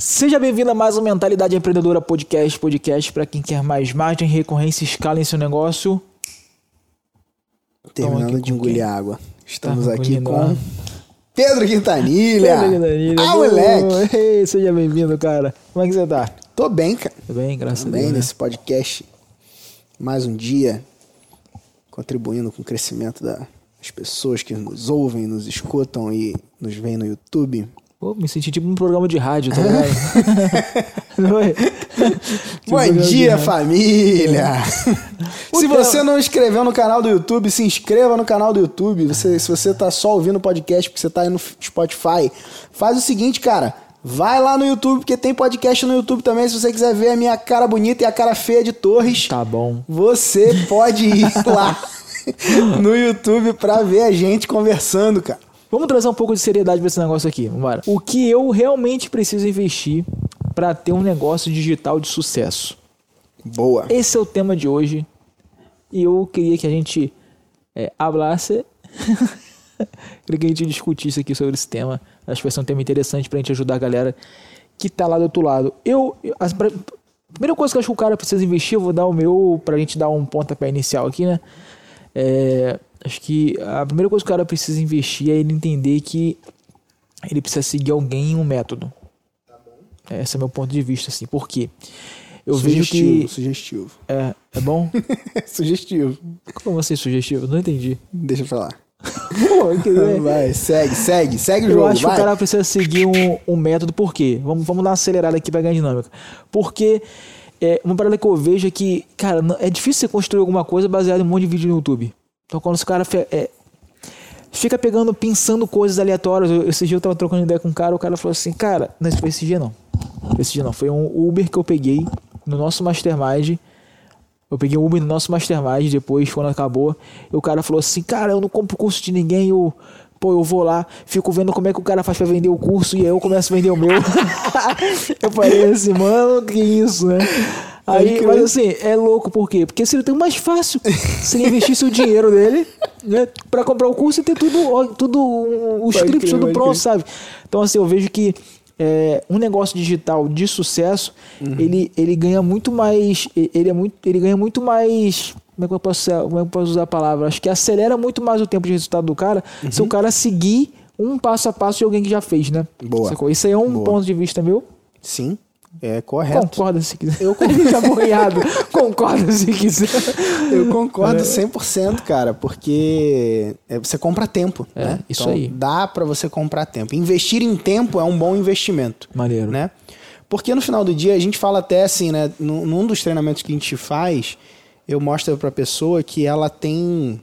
Seja bem-vindo a mais um Mentalidade Empreendedora Podcast, podcast para quem quer mais margem, recorrência e escala em seu negócio. Terminando de engolir quem? água. Estamos Tá aqui com. Pedro Quintanilha. Fala, Danilo. Ah, moleque. Ei, seja bem-vindo, cara. Como é que você tá? Tô bem, cara. Tudo bem, graças Tô a bem Deus. né? nesse podcast. Mais um dia contribuindo com o crescimento da- das pessoas que nos ouvem, nos escutam e nos veem no YouTube. Pô, me senti tipo um programa de rádio, tá ligado? Não é? Tipo Bom dia, família! se tema- você não inscreveu no canal do YouTube, se inscreva no canal do YouTube. Você, se você tá só ouvindo o podcast porque você tá aí no Spotify, faz o seguinte, cara. Vai lá no YouTube, porque tem podcast no YouTube também. Se você quiser ver a minha cara bonita e a cara feia de Torres, Tá bom. você pode ir lá no YouTube pra ver a gente conversando, cara. Vamos trazer um pouco de seriedade pra esse negócio aqui, vambora. O que eu realmente preciso investir para ter um negócio digital de sucesso? Boa. Esse é o tema de hoje. E eu queria que a gente é, hablasse. queria que a gente discutisse aqui sobre esse tema. Acho que vai ser um tema interessante pra gente ajudar a galera que tá lá do outro lado. Eu. as- pra- primeira coisa que eu acho que o cara precisa investir, eu vou dar o meu pra gente dar um pontapé inicial aqui, né? É, acho que a primeira coisa que o cara precisa investir é ele entender que ele precisa seguir alguém em um método. Esse é meu ponto de vista, assim. Por quê? Eu sugestivo, vejo que. sugestivo. É, é bom? sugestivo. Como assim, sugestivo? Não entendi. Deixa pra lá. Pô, Vai, segue, segue, segue o eu jogo. acho vai. que o cara precisa seguir um, um método. Por quê? Vamos, vamos dar uma acelerada aqui pra ganhar dinâmica. Porque é, uma parada que eu vejo é que, cara, é difícil você construir alguma coisa baseada em um monte de vídeo no YouTube. Então quando os caras é, fica pegando, pensando coisas aleatórias. Eu- Esse dia eu tava trocando ideia com um cara, o cara falou assim, cara, não, foi esse dia não. Esse dia não. Foi um Uber que eu peguei no nosso Mastermind. Eu peguei um Uber no nosso Mastermind depois, quando acabou. E o cara falou assim, cara, eu não compro curso de ninguém, eu... Pô, eu vou lá, fico vendo como é que o cara faz pra vender o curso e aí eu começo a vender o meu. eu falei assim, mano, que isso, né? Aí, crer. mas assim, é louco, por quê? Porque seria tão mais fácil se ele investisse o dinheiro dele, né? Pra comprar o curso e ter tudo, tudo o Pode script, crer, tudo pronto, sabe? Então, assim, eu vejo que é, um negócio digital de sucesso, Uhum. ele, ele ganha muito mais. Ele é muito. Ele ganha muito mais. Como é que eu posso, como é que eu posso usar a palavra? Acho que acelera muito mais o tempo de resultado do cara Uhum. se o cara seguir um passo a passo de alguém que já fez, né? Boa. Isso aí é um Boa. ponto de vista meu. Sim, é correto. Concorda se quiser. Eu já vou errado. Concorda se quiser. Eu concordo 100%, cara, porque é, você compra tempo, É, né? isso Então, aí. Dá pra você comprar tempo. Investir em tempo é um bom investimento, Maneiro. né? Porque no final do dia a gente fala até assim, né? Num, num dos treinamentos que a gente faz, eu mostro pra pessoa que ela tem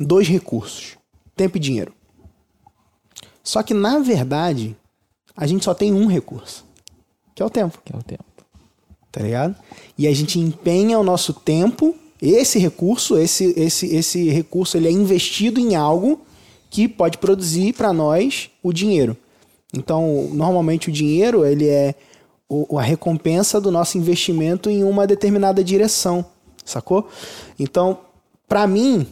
dois recursos: tempo e dinheiro. Só que na verdade, a gente só tem um recurso, que é o tempo Que é o tempo. tá ligado? E a gente empenha o nosso tempo, esse recurso, esse, esse, esse recurso ele é investido em algo que pode produzir para nós o dinheiro. Então, normalmente o dinheiro ele é o- a recompensa do nosso investimento em uma determinada direção, sacou? Então, para mim,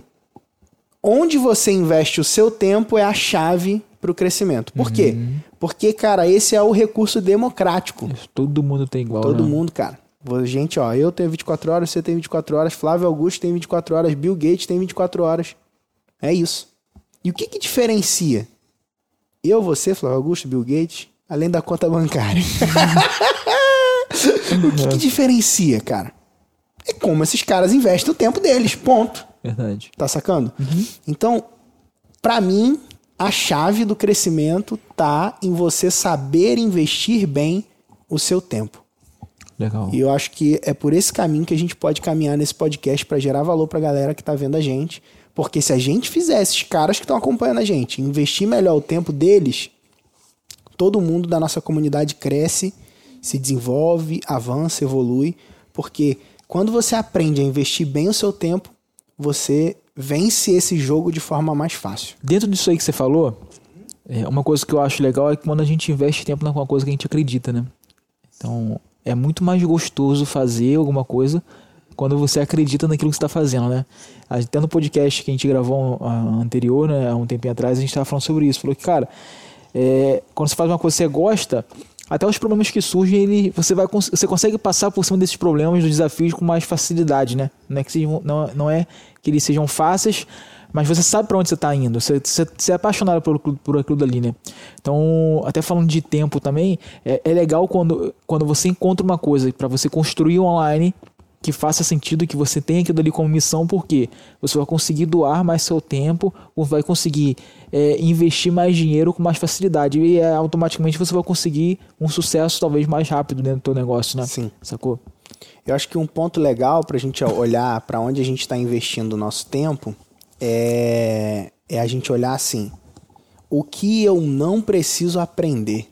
onde você investe o seu tempo é a chave para o crescimento. Por quê? Porque, cara, esse é o recurso democrático. Isso, Todo mundo tem igual. Todo né? mundo, cara. Gente, ó, eu tenho 24 horas, você tem 24 horas, Flávio Augusto tem 24 horas, Bill Gates tem 24 horas. É isso. E o que que diferencia eu, você, Flávio Augusto, Bill Gates, além da conta bancária? o que que diferencia, cara? É como esses caras investem o tempo deles, ponto. Verdade. Tá sacando? Então, pra mim, a chave do crescimento tá em você saber investir bem o seu tempo. Legal. E eu acho que é por esse caminho que a gente pode caminhar nesse podcast para gerar valor pra galera que tá vendo a gente. Porque se a gente fizer esses caras que estão acompanhando a gente, investir melhor o tempo deles, todo mundo da nossa comunidade cresce, se desenvolve, avança, evolui. Porque quando você aprende a investir bem o seu tempo, você vence esse jogo de forma mais fácil. Dentro disso aí que você falou, é, uma coisa que eu acho legal é que quando a gente investe tempo numa coisa que a gente acredita, né? Então, é muito mais gostoso fazer alguma coisa quando você acredita naquilo que você está fazendo, né? Até no podcast que a gente gravou anterior, né, há um tempinho atrás, a gente estava falando sobre isso. Falou que, cara, é, quando você faz uma coisa que você gosta, até os problemas que surgem, ele, você, vai, você consegue passar por cima desses problemas, dos desafios com mais facilidade, né? Não é que, sejam, não, não é que eles sejam fáceis, mas você sabe para onde você está indo. Você, você, você é apaixonado por, por aquilo dali, né? Então, até falando de tempo também, é, é legal quando, quando você encontra uma coisa para você construir online que faça sentido que você tenha aquilo ali como missão, porque você vai conseguir doar mais seu tempo, ou vai conseguir é, investir mais dinheiro com mais facilidade e é, automaticamente você vai conseguir um sucesso talvez mais rápido dentro do teu negócio, né? Sim. Sacou? Eu acho que um ponto legal para a gente olhar para onde a gente está investindo o nosso tempo é, é a gente olhar assim: o que eu não preciso aprender.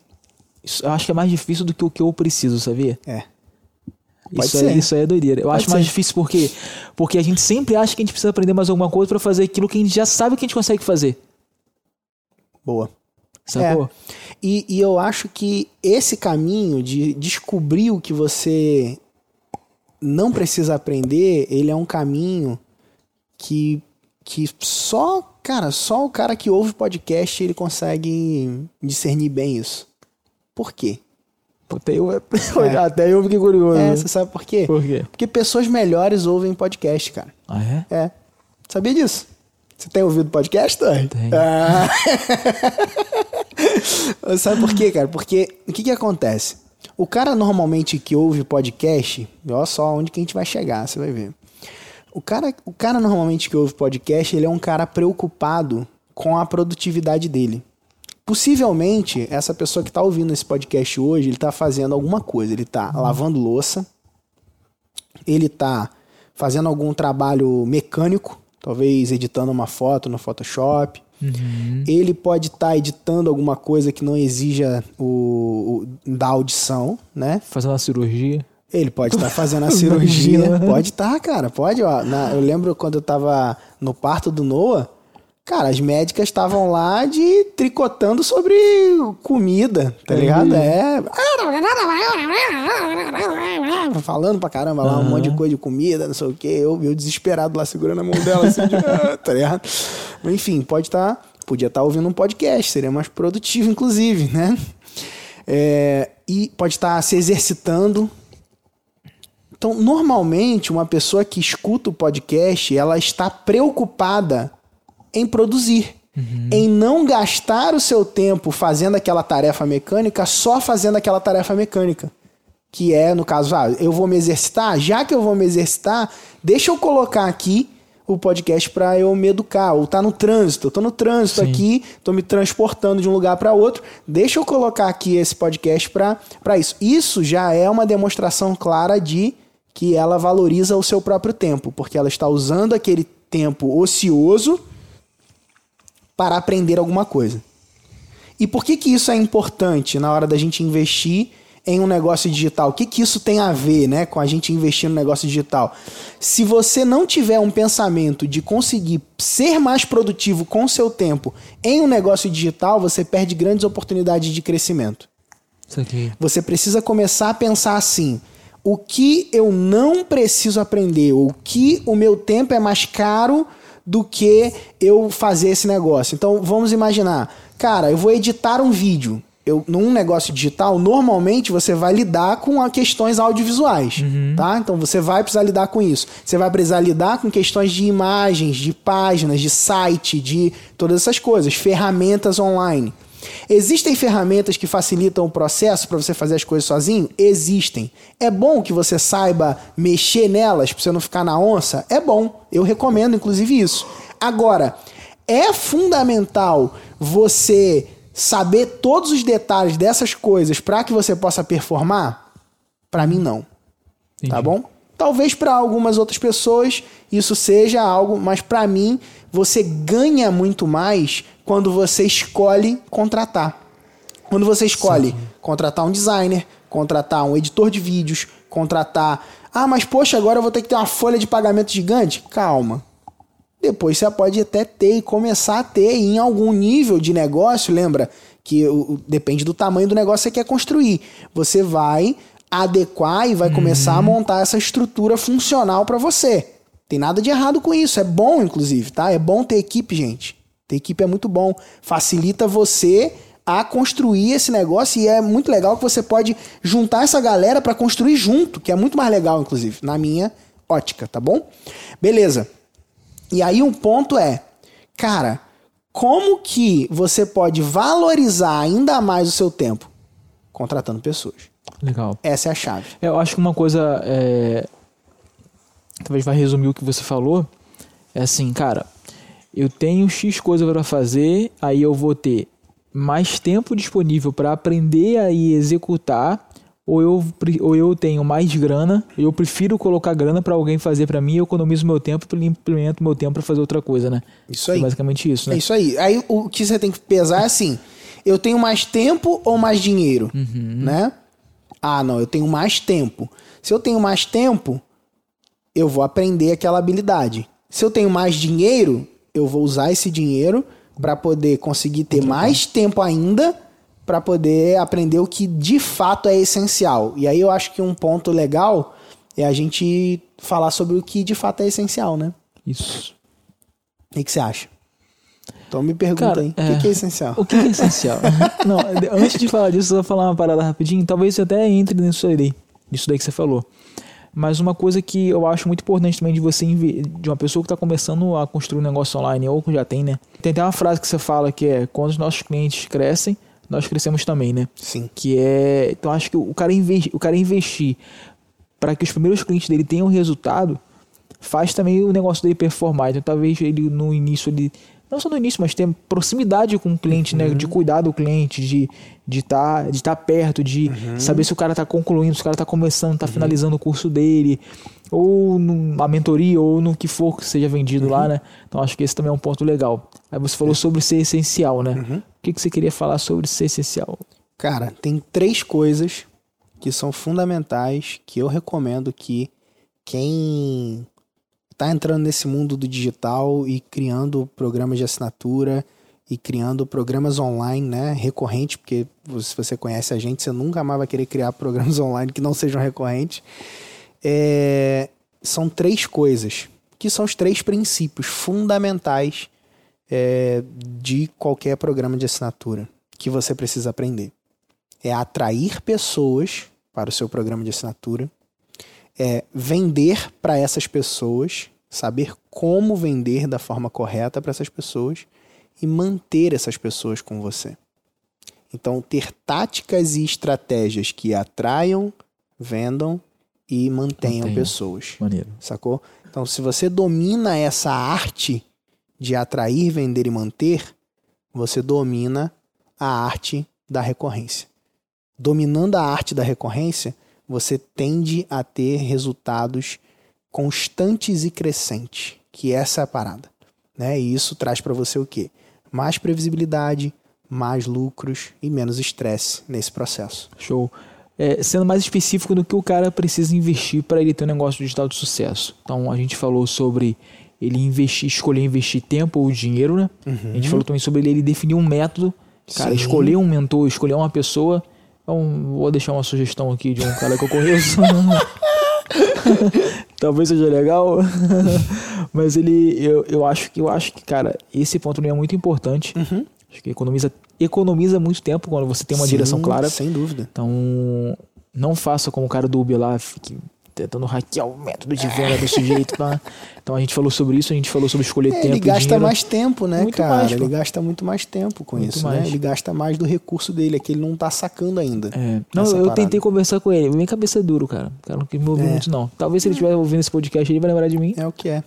Isso, eu acho que é mais difícil do que o que eu preciso, sabia? É. Pode Isso ser. aí, isso aí é doideira. Eu Pode acho mais ser. difícil porque porque a gente sempre acha que a gente precisa aprender mais alguma coisa para fazer aquilo que a gente já sabe que a gente consegue fazer. Boa. Sacou? E, e eu acho que esse caminho de descobrir o que você não precisa aprender, ele é um caminho que, que só, cara, só o cara que ouve podcast ele consegue discernir bem isso. Por quê? Até eu, até eu fiquei curioso. É, você sabe por quê? Por quê? Porque pessoas melhores ouvem podcast, cara. Ah, é? É. Sabia disso? Você tem ouvido podcast, Tony? Tenho. Ah. Sabe por quê, cara? Porque o que que acontece? O cara normalmente que ouve podcast, olha só onde que a gente vai chegar, você vai ver. O cara, o cara normalmente que ouve podcast, ele é um cara preocupado com a produtividade dele. Possivelmente, essa pessoa que está ouvindo esse podcast hoje, ele está fazendo alguma coisa. Ele está lavando louça, ele está fazendo algum trabalho mecânico, talvez editando uma foto no Photoshop. Ele pode estar editando alguma coisa que não exija o, o- da audição, né? Fazendo uma cirurgia. Ele pode estar fazendo a cirurgia. Pode estar, cara. Pode, ó. Na- eu lembro quando eu tava no parto do Noah, cara, as médicas estavam lá de tricotando sobre comida, tá ligado? É. Falando pra caramba lá, um monte de coisa de comida, não sei o quê. Eu, eu desesperado lá segurando a mão dela assim, de, "Ah", tá ligado? Enfim, pode estar. podia estar ouvindo um podcast, seria mais produtivo, inclusive, né? É, e pode estar se exercitando, então, normalmente, uma pessoa que escuta o podcast, ela está preocupada em produzir, em não gastar o seu tempo fazendo aquela tarefa mecânica, só fazendo aquela tarefa mecânica. Que é, no caso, ah, eu vou me exercitar, já que eu vou me exercitar, deixa eu colocar aqui o podcast para eu me educar, ou tá no trânsito, eu tô no trânsito Sim. aqui, tô me transportando de um lugar para outro, deixa eu colocar aqui esse podcast para isso. Isso já é uma demonstração clara de que ela valoriza o seu próprio tempo, porque ela está usando aquele tempo ocioso para aprender alguma coisa. E por que, que isso é importante na hora da gente investir em um negócio digital? O que, que isso tem a ver né, com a gente investir no negócio digital? Se você não tiver um pensamento de conseguir ser mais produtivo com o seu tempo em um negócio digital, você perde grandes oportunidades de crescimento. Você precisa começar a pensar assim: o que eu não preciso aprender, o que o meu tempo é mais caro do que eu fazer esse negócio. Então vamos imaginar, cara, eu vou editar um vídeo. Eu, num negócio digital, normalmente você vai lidar com questões audiovisuais, tá? Então você vai precisar lidar com isso. Você vai precisar lidar com questões de imagens, de páginas, de site, de todas essas coisas, ferramentas online. Existem ferramentas que facilitam o processo para você fazer as coisas sozinho? Existem. É bom que você saiba mexer nelas para você não ficar na onça? É bom. Eu recomendo, inclusive, isso. Agora, é fundamental você saber todos os detalhes dessas coisas para que você possa performar? Para mim, não. Tá Entendi. bom? Talvez para algumas outras pessoas isso seja algo, mas para mim você ganha muito mais quando você escolhe contratar. Quando você escolhe contratar um designer, contratar um editor de vídeos, contratar. Ah, mas poxa, agora eu vou ter que ter uma folha de pagamento gigante. Calma. Depois você pode até ter e começar a ter em algum nível de negócio. Lembra que o- depende do tamanho do negócio que você quer construir. Você vai adequar e vai começar a montar essa estrutura funcional para você. Tem nada de errado com isso. É bom, inclusive, tá? É bom ter equipe, gente. Ter equipe é muito bom. Facilita você a construir esse negócio e é muito legal que você pode juntar essa galera para construir junto, que é muito mais legal, inclusive, na minha ótica, tá bom? Beleza. E aí um ponto é, cara, como que você pode valorizar ainda mais o seu tempo? Contratando pessoas. Legal. Essa é a chave. É, Eu acho que uma coisa. É... Talvez vai resumir o que você falou. É assim, cara. Eu tenho X coisa para fazer, aí eu vou ter mais tempo disponível para aprender a executar, ou eu, ou eu tenho mais grana, eu prefiro colocar grana para alguém fazer para mim, eu economizo meu tempo e implemento meu tempo para fazer outra coisa, né? Isso aí. É basicamente isso, né? É isso aí. Aí o que você tem que pesar é assim: eu tenho mais tempo ou mais dinheiro? Né? Ah, não, eu tenho mais tempo. Se eu tenho mais tempo, eu vou aprender aquela habilidade. Se eu tenho mais dinheiro, eu vou usar esse dinheiro para poder conseguir ter mais tempo ainda para poder aprender o que de fato é essencial. E aí eu acho que um ponto legal é a gente falar sobre o que de fato é essencial, né? Isso. O que, você acha? Então me pergunta Cara, aí, o é, que, que é essencial? O que é essencial? Não, antes de falar disso, eu vou falar uma parada rapidinho. Talvez você até entre nisso aí, nisso daí que você falou. Mas uma coisa que eu acho muito importante também de você, de uma pessoa que está começando a construir um negócio online, ou que já tem, né? Tem até uma frase que você fala que é: quando os nossos clientes crescem, nós crescemos também, né? Sim. Que é. Então acho que o cara, investi, o cara investir para que os primeiros clientes dele tenham resultado, faz também o negócio dele performar. Então talvez ele no início ele. Não só no início, mas ter proximidade com o cliente, né? De cuidar do cliente, de estar de tá, de tá perto, de saber se o cara está concluindo, se o cara está começando, está finalizando o curso dele, ou numa mentoria, ou no que for que seja vendido lá, né? Então acho que esse também é um ponto legal. Aí você falou sobre ser essencial, né? O que, que você queria falar sobre ser essencial? Cara, tem três coisas que são fundamentais que eu recomendo que quem tá entrando nesse mundo do digital e criando programas de assinatura e criando programas online, né, recorrente, porque se você conhece a gente, você nunca mais vai querer criar programas online que não sejam recorrentes. É, são três coisas que são os três princípios fundamentais é, de qualquer programa de assinatura que você precisa aprender é atrair pessoas para o seu programa de assinatura, é vender para essas pessoas, saber como vender da forma correta para essas pessoas e manter essas pessoas com você. Então, ter táticas e estratégias que atraiam, vendam e mantenham pessoas Maneiro. sacou? Então, se você domina essa arte de atrair, vender e manter, você domina a arte da recorrência. Dominando a arte da recorrência, você tende a ter resultados constantes e crescentes, que essa é a parada, né? E isso traz para você o quê? Mais previsibilidade, mais lucros e menos estresse nesse processo. Show. É, sendo mais específico do que o cara precisa investir para ele ter um negócio digital de sucesso. Então a gente falou sobre ele investir, escolher investir tempo ou dinheiro, né? A gente falou também sobre ele, ele definir um método. Cara, Sim. escolher um mentor, escolher uma pessoa. Então, vou deixar uma sugestão aqui de um cara que eu conheço. Talvez seja legal. Mas ele, eu, eu acho que eu acho que, cara, esse ponto não é muito importante. Acho que economiza, economiza muito tempo quando você tem uma Sim, direção clara. Sem dúvida. Então, não faça como o cara do Uber lá, tentando hackear o método de venda do sujeito. Tá? Então a gente falou sobre isso, a gente falou sobre escolher É, tempo ele gasta dinheiro. mais tempo, né, Muito cara? mais, ele gasta muito mais tempo com Muito isso, né? mais. Ele gasta mais do recurso dele, é que ele não tá sacando ainda. É. Não, eu parada. tentei conversar com ele, bem cabeça duro, cara. O cara não quis me ouvir É. muito, não. Talvez se ele estiver ouvindo esse podcast, ele vai lembrar de mim. É o que é.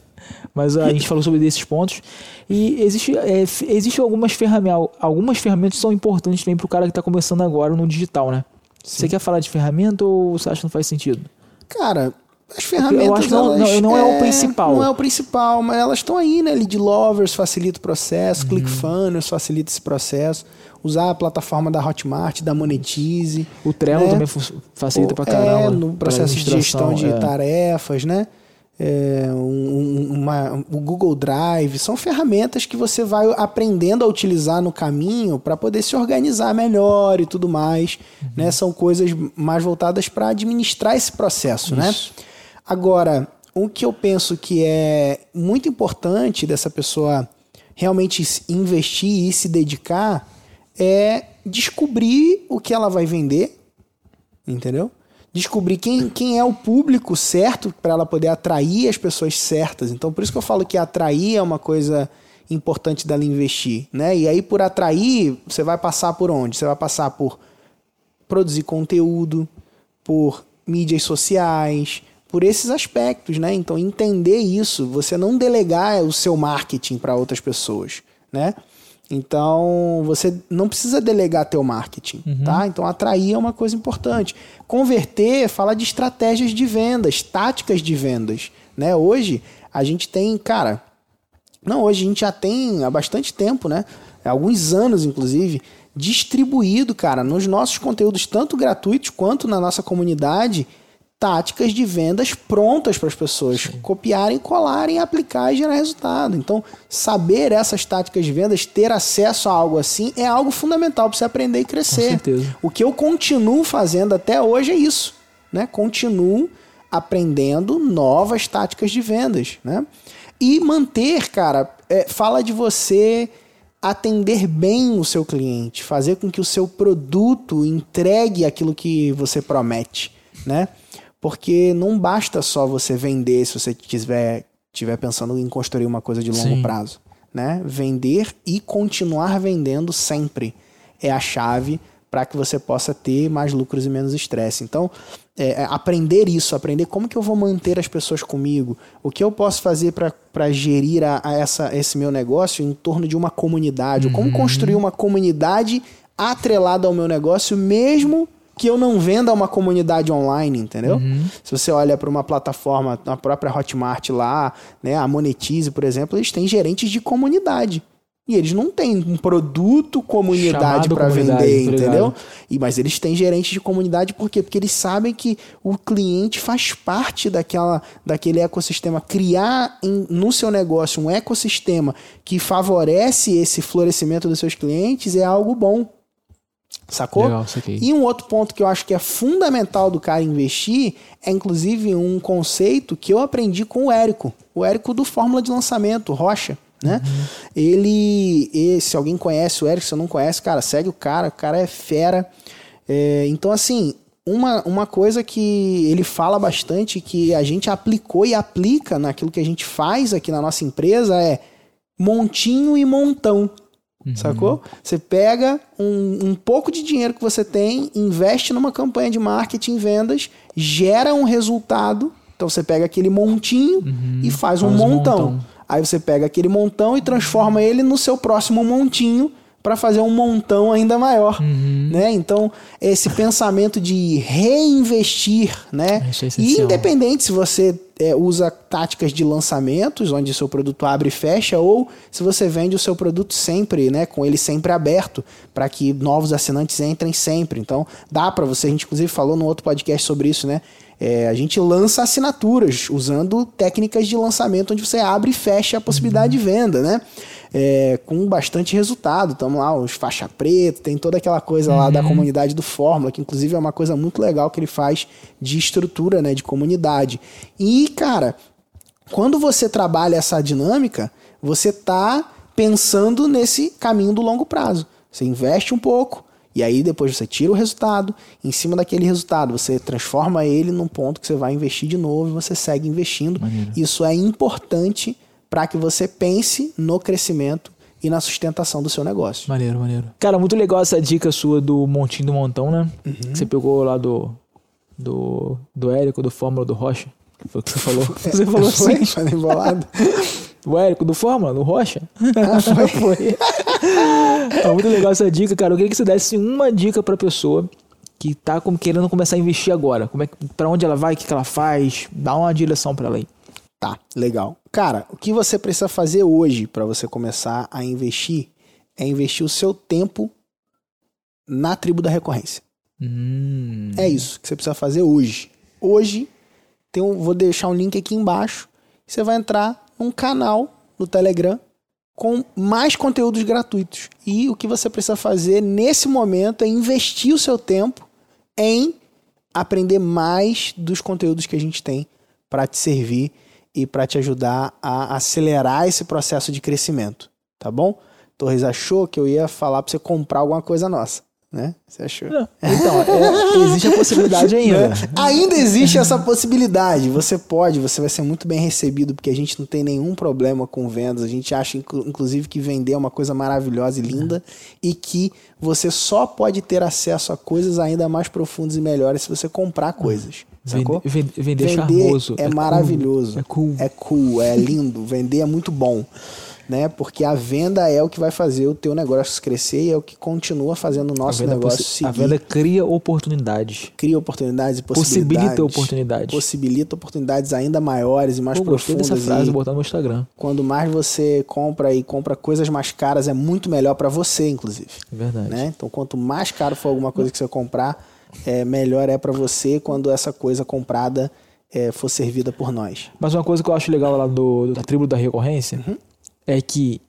Mas a gente falou sobre desses pontos. E existe, é, existe algumas ferramentas. Algumas ferramentas são importantes também para o cara que está começando agora no digital, né? Você quer falar de ferramenta ou você acha que não faz sentido? Cara, as ferramentas. Eu acho não- elas- não- não é o principal. Não é o principal, mas elas estão aí, né? Lead Lovers facilita o processo, Uhum. ClickFunnels facilita esse processo. Usar a plataforma da Hotmart, da Monetize. O Trello né? também facilita pra É, caramba. no pra processo de gestão de é. tarefas, né? É, um- um- uma- o Google Drive são ferramentas que você vai aprendendo a utilizar no caminho para poder se organizar melhor e tudo mais, Uhum. né? São coisas mais voltadas para administrar esse processo, né? Agora, o que eu penso que é muito importante dessa pessoa realmente investir e se dedicar é descobrir o que ela vai vender, entendeu? Descobrir quem, quem é o público certo para ela poder atrair as pessoas certas. Então, por isso que eu falo que atrair é uma coisa importante dela investir, né? E aí, por atrair, você vai passar por onde? Você vai passar por produzir conteúdo, por mídias sociais, por esses aspectos, né? Então, entender isso, você não delegar o seu marketing para outras pessoas, né? Então, você não precisa delegar teu marketing, uhum. tá? Então, atrair é uma coisa importante. Converter fala de estratégias de vendas, táticas de vendas, né? Hoje, a gente tem, cara... Não, hoje a gente já tem há bastante tempo, né? Alguns anos, inclusive, distribuído, cara, nos nossos conteúdos, tanto gratuitos quanto na nossa comunidade, táticas de vendas prontas para as pessoas Sim. copiarem, colarem, aplicar e gerar resultado. Então, saber essas táticas de vendas, ter acesso a algo assim, é algo fundamental para você aprender e crescer. Com certeza. O que eu continuo fazendo até hoje é isso, né? Continuo aprendendo novas táticas de vendas, né? E manter, cara, é, fala de você atender bem o seu cliente, fazer com que o seu produto entregue aquilo que você promete, né? Porque não basta só você vender se você estiver tiver pensando em construir uma coisa de longo Sim. prazo, né? Vender e continuar vendendo sempre é a chave para que você possa ter mais lucros e menos estresse. Então, é, é, aprender isso, aprender como que eu vou manter as pessoas comigo, o que eu posso fazer para gerir a, a, essa, esse meu negócio em torno de uma comunidade, uhum. como construir uma comunidade atrelada ao meu negócio, mesmo que eu não venda uma comunidade online, entendeu? Uhum. Se você olha para uma plataforma, a própria Hotmart lá, né, a Monetize, por exemplo, eles têm gerentes de comunidade. E eles não têm um produto comunidade para vender, entendeu? E, mas eles têm gerentes de comunidade por quê? Porque eles sabem que o cliente faz parte daquela, daquele ecossistema. Criar em, no seu negócio um ecossistema que favorece esse florescimento dos seus clientes é algo bom. Sacou? Legal, e um outro ponto que eu acho que é fundamental do cara investir é inclusive um conceito que eu aprendi com o Érico. O Érico do Fórmula de Lançamento, Rocha né? Uhum. Ele, se alguém conhece o Eric, se não conhece, cara, segue o cara, o cara é fera. É, então, assim, uma, uma coisa que ele fala bastante, que a gente aplicou e aplica naquilo que a gente faz aqui na nossa empresa é montinho e montão. Uhum. Sacou? Você pega um, um pouco de dinheiro que você tem, investe numa campanha de marketing, vendas, gera um resultado. Então você pega aquele montinho uhum. e faz, faz um montão. montão. Aí você pega aquele montão e transforma ele no seu próximo montinho para fazer um montão ainda maior, uhum. né? Então, esse pensamento de reinvestir, né? E independente se você é, usa táticas de lançamentos, onde seu produto abre e fecha, ou se você vende o seu produto sempre, né? Com ele sempre aberto, para que novos assinantes entrem sempre. Então, dá para você, a gente inclusive falou no outro podcast sobre isso, né? É, a gente lança assinaturas usando técnicas de lançamento onde você abre e fecha a possibilidade uhum. de venda, né? É, com bastante resultado. Estamos lá, os faixa preta, tem toda aquela coisa uhum. lá da uhum. comunidade do Fórmula, que inclusive é uma coisa muito legal que ele faz de estrutura, né, de comunidade. E, cara, quando você trabalha essa dinâmica, você tá pensando nesse caminho do longo prazo. Você investe um pouco, e aí depois você tira o resultado, em cima daquele resultado você transforma ele num ponto que você vai investir de novo e você segue investindo. Maneiro. Isso é importante para que você pense no crescimento e na sustentação do seu negócio. Maneiro, maneiro. Cara, muito legal essa dica sua do montinho do montão, né? Uhum. Que você pegou lá do do do Érico, do Fórmula do Rocha. Foi o que você falou. Você falou assim. Foi embolado. O Érico do Fórmula, do Rocha? Ah, foi. foi. é muito legal essa dica, cara. Eu queria que você desse uma dica pra pessoa que tá querendo começar a investir agora. Como é que, pra onde ela vai, o que, que ela faz? Dá uma direção para ela aí. Tá, legal. Cara, o que você precisa fazer hoje para você começar a investir é investir o seu tempo na tribo da recorrência. Hum. É isso que você precisa fazer hoje. Hoje, tem um, vou deixar um link aqui embaixo. Você vai entrar um canal no Telegram com mais conteúdos gratuitos. E o que você precisa fazer nesse momento é investir o seu tempo em aprender mais dos conteúdos que a gente tem para te servir e para te ajudar a acelerar esse processo de crescimento, tá bom? Torres achou que eu ia falar pra você comprar alguma coisa nossa, né? Você achou? Não. Então, é, existe a possibilidade ainda. Ainda existe essa possibilidade. Você pode, você vai ser muito bem recebido, porque a gente não tem nenhum problema com vendas. A gente acha, inclu- inclusive, que vender é uma coisa maravilhosa e linda e que você só pode ter acesso a coisas ainda mais profundas e melhores se você comprar coisas. Sacou? Vender, vender, vender é charmoso. é, cool, maravilhoso. É cool. É cool, é lindo. Vender é muito bom. Né? Porque a venda é o que vai fazer o teu negócio crescer e é o que continua fazendo o nosso negócio seguir. a venda cria oportunidades. cria oportunidades e possibilidades. Possibilita oportunidades. Possibilita oportunidades ainda maiores e mais Pô, gostei profundas. dessa frase, e botar no Instagram. quando mais você compra e compra coisas mais caras, é muito melhor para você, inclusive. É verdade. Né? Então, quanto mais caro for alguma coisa que você comprar, é, melhor é para você quando essa coisa comprada é, for servida por nós. Mas uma coisa que eu acho legal lá do, da tribo da recorrência Uhum. é que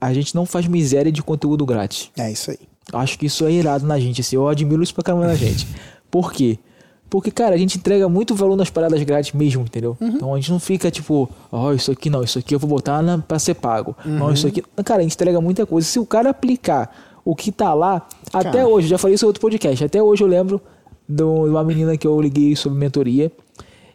a gente não faz miséria de conteúdo grátis. É isso aí. Acho que isso é irado na gente, assim, eu admiro isso pra caramba na gente. Por quê? Porque, cara, a gente entrega muito valor nas paradas grátis mesmo, entendeu? Uhum. Então a gente não fica tipo, ó, isso aqui não, isso aqui eu vou botar na, pra ser pago. Não, isso Uhum. aqui. Cara, a gente entrega muita coisa. Se o cara aplicar o que tá lá, até Cara. hoje, já falei isso em outro podcast, até hoje eu lembro de uma menina que eu liguei sobre mentoria.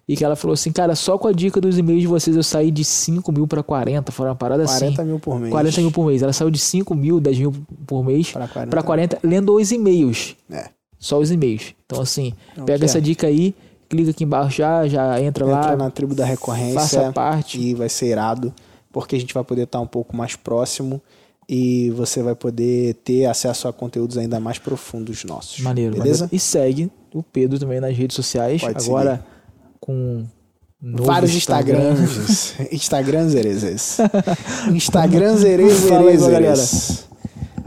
E que ela falou assim, cara, só com a dica dos e-mails de vocês eu saí de 5 mil pra 40. Foi uma parada 40 assim. mil por mês. 40 mil por mês. Ela saiu de 5 mil, 10 mil por mês Pra 40. pra 40, lendo os e-mails. É. Só os e-mails. Então, assim, Não, pega essa é. dica aí, clica aqui embaixo já, já entra, lá. Entra na tribo da recorrência. faça parte. E vai ser irado, porque a gente vai poder estar um pouco mais próximo e você vai poder ter acesso a conteúdos ainda mais profundos nossos. Maneiro, Beleza? maneiro. E segue o Pedro também nas redes sociais. Pode agora com novo Vários Instagram. Instagrams. Instagrams erezes. Instagrams erezes.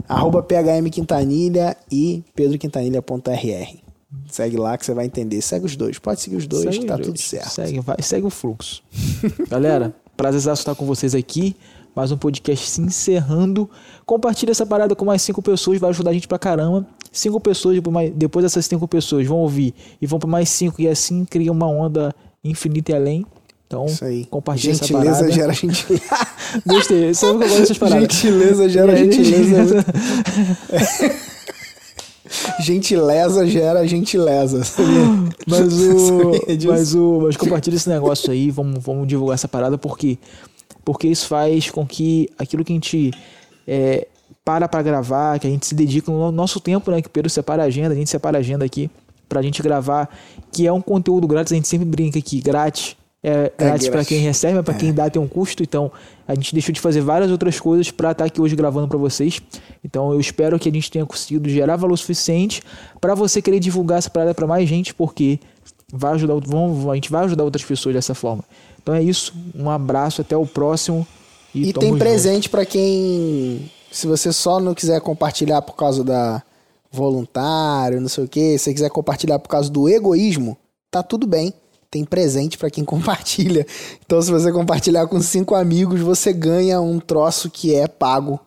Arroba PHM Quintanilha e pedroquintanilha.rr. Segue lá que você vai entender. Segue os dois. Pode seguir os dois, Segue que tá dois. tudo certo. Segue, vai, segue o fluxo. Galera, prazer estar com vocês aqui. Mais um podcast se encerrando. Compartilha essa parada com mais cinco pessoas, vai ajudar a gente pra caramba. Cinco pessoas, depois dessas cinco pessoas vão ouvir e vão pra mais cinco, e assim cria uma onda infinita e além. Então, Isso aí. compartilha essa Gentileza parada. gera gentileza. Gostei, sabe que eu gosto dessas paradas. Gentileza gera aí, gentileza. Gentileza gera gentileza. Mas o, disso? mas o, mas compartilha esse negócio aí, vamos, vamos divulgar essa parada porque porque isso faz com que aquilo que a gente é, para pra gravar, que a gente se dedica no nosso tempo, né, que o Pedro separa a agenda, a gente separa a agenda aqui pra gente gravar, que é um conteúdo grátis, a gente sempre brinca aqui, grátis. É, grátis pra grátis. quem recebe, mas pra quem dá tem um custo, então a gente deixou de fazer várias outras coisas pra estar aqui hoje gravando pra vocês. Então eu espero que a gente tenha conseguido gerar valor suficiente pra você querer divulgar essa parada pra mais gente, porque vai ajudar, vão, a gente vai ajudar outras pessoas dessa forma. Então é isso, um abraço, até o próximo. E, E tem presente pra quem. Se você só não quiser compartilhar por causa da voluntário, não sei o que, se você quiser compartilhar por causa do egoísmo, tá tudo bem. Tem presente pra quem compartilha. Então, se você compartilhar com cinco amigos, você ganha um troço que é pago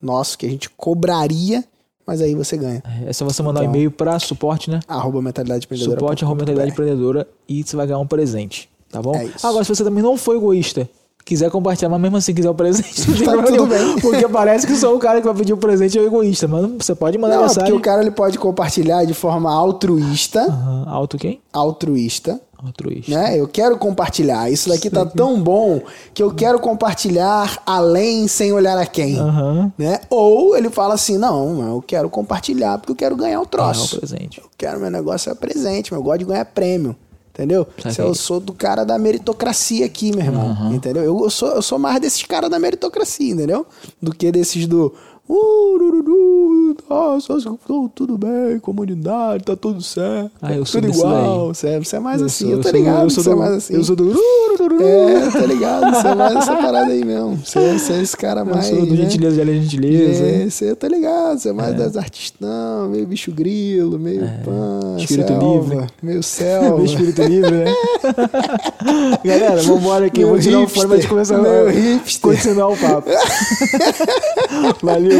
nosso, que a gente cobraria, mas aí você ganha. É só você mandar um Então, e-mail pra suporte, né? Arroba mentalidade empreendedora. Suporte arroba mentalidade empreendedora e você vai ganhar um presente, tá bom? É. Agora, se você também não for egoísta, quiser compartilhar, mas mesmo assim quiser o presente, não tem Tá problema tudo nenhum, bem. Porque parece que só o cara que vai pedir o presente é o egoísta, mas você pode mandar Não, mensagem. porque o cara ele pode compartilhar de forma altruísta, Aham, Auto quem? altruísta, Altruísta. né? Eu quero compartilhar. Isso daqui tá tão bom que eu quero compartilhar além sem olhar a quem. Aham. Né? Ou ele fala assim: não, eu quero compartilhar porque eu quero ganhar o Ganhar o troço. presente. Eu quero, meu negócio é presente, meu, eu gosto de ganhar prêmio. Entendeu? Saquei. Se eu sou do cara da meritocracia aqui, meu irmão. Entendeu? Eu, eu sou, eu sou mais desses caras da meritocracia, entendeu? Do que desses do. Uh, nossa, tudo bem, comunidade, tá tudo certo. Ah, eu sou tudo igual. Você é, você é mais Eu assim, sou- eu tô ligado. eu sou você é do- mais assim. eu sou do. É, tá ligado? Você é mais essa parada aí mesmo. Você, você é esse cara Eu mais. sou do né? gentileza, é gentileza. É, você tá ligado, você é mais das artistão, meio bicho grilo, meio pã, Espírito selva, livre. meio selva. Meu espírito livre, né? Galera, vambora aqui. Eu vou Meio tirar o pra gente hipster, começar meio hipster. continuar o papo. Valeu.